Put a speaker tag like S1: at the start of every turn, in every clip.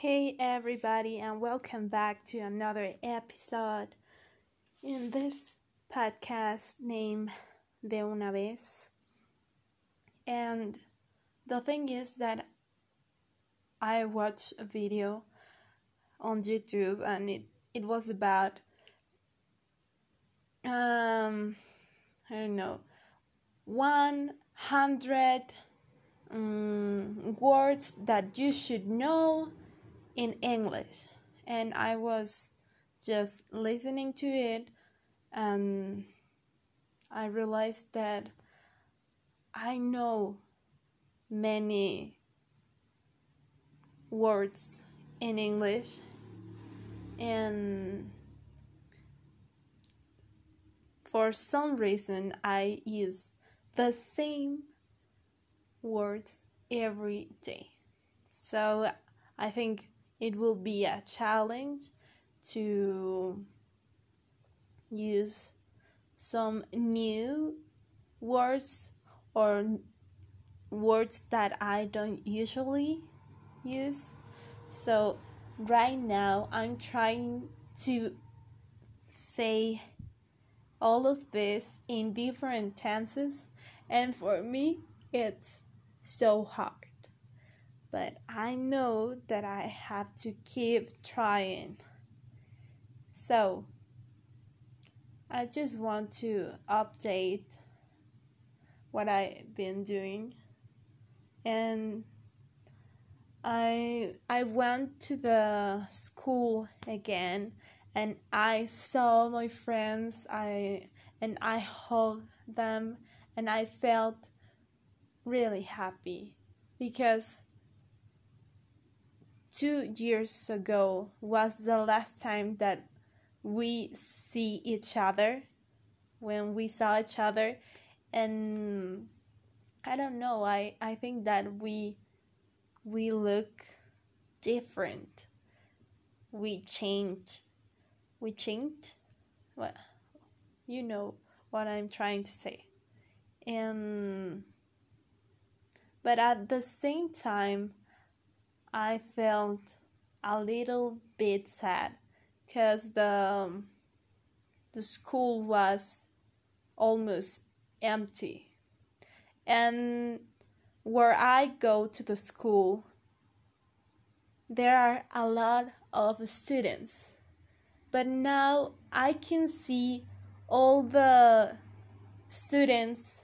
S1: Hey everybody, and welcome back to another episode in this podcast named De Una Vez. And the thing is that I watched a video on YouTube and it, it was about um I don't know 100 um, words that you should know in English. And I was just listening to it and I realized that I know many words in English and for some reason I use the same words every day. So I think it will be a challenge to use some new words or words that I don't usually use. So, right now, I'm trying to say all of this in different tenses, and for me, it's so hard but I know that I have to keep trying. So, I just want to update what I've been doing and I I went to the school again and I saw my friends I and I hugged them and I felt really happy because two years ago was the last time that we see each other when we saw each other. And i don't know i i think that we we look different. We change. We changed? What? You know what i'm trying to say. And but at the same time I felt a little bit sad because the um, the school was almost empty. And where I go to the school there are a lot of students. But now I can see all the students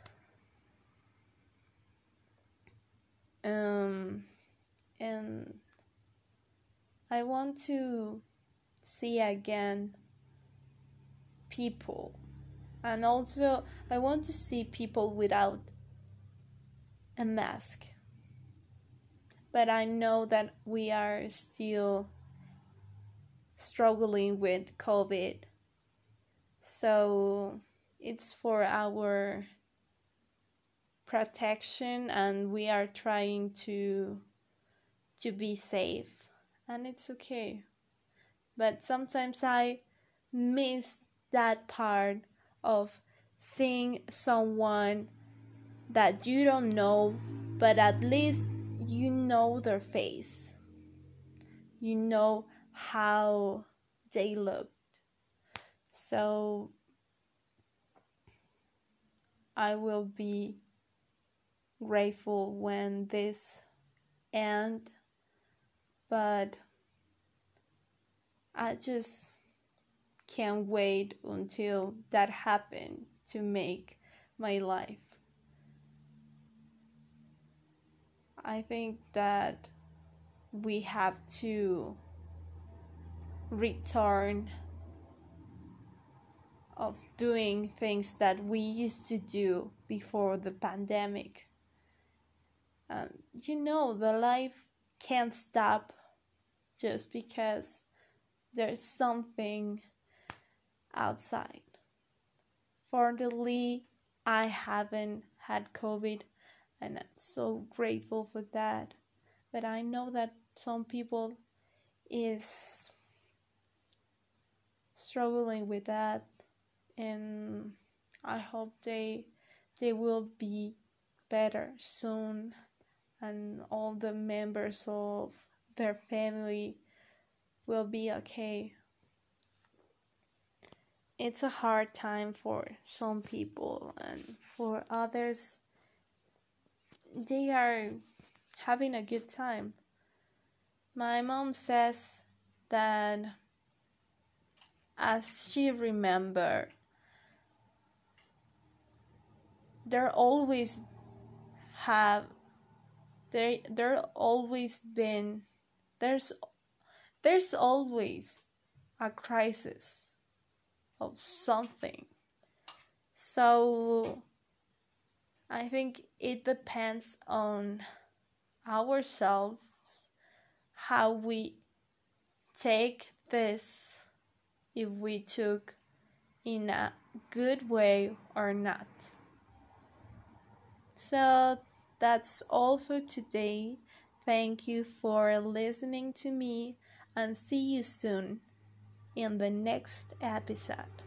S1: um and I want to see again people and also I want to see people without a mask. But I know that we are still struggling with COVID. So it's for our protection and we are trying to to be safe. And it's okay. But sometimes i miss that part of seeing someone that you don't know but at least you know their face. You know how they looked. So i will be grateful when this end but I just can't wait until that happened to make my life. I think that we have to return of doing things that we used to do before the pandemic. Um, you know, the life can't stop just because there's something outside. Fortunately, I haven't had COVID and I'm so grateful for that. But I know that some people is struggling with that and I hope they they will be better soon and all the members of their family will be okay. It's a hard time for some people, and for others, they are having a good time. My mom says that as she remember there always have there there always been there's there's always a crisis of something so i think it depends on ourselves how we take this if we took in a good way or not. So that's all for today. Thank you for listening to me and see you soon in the next episode.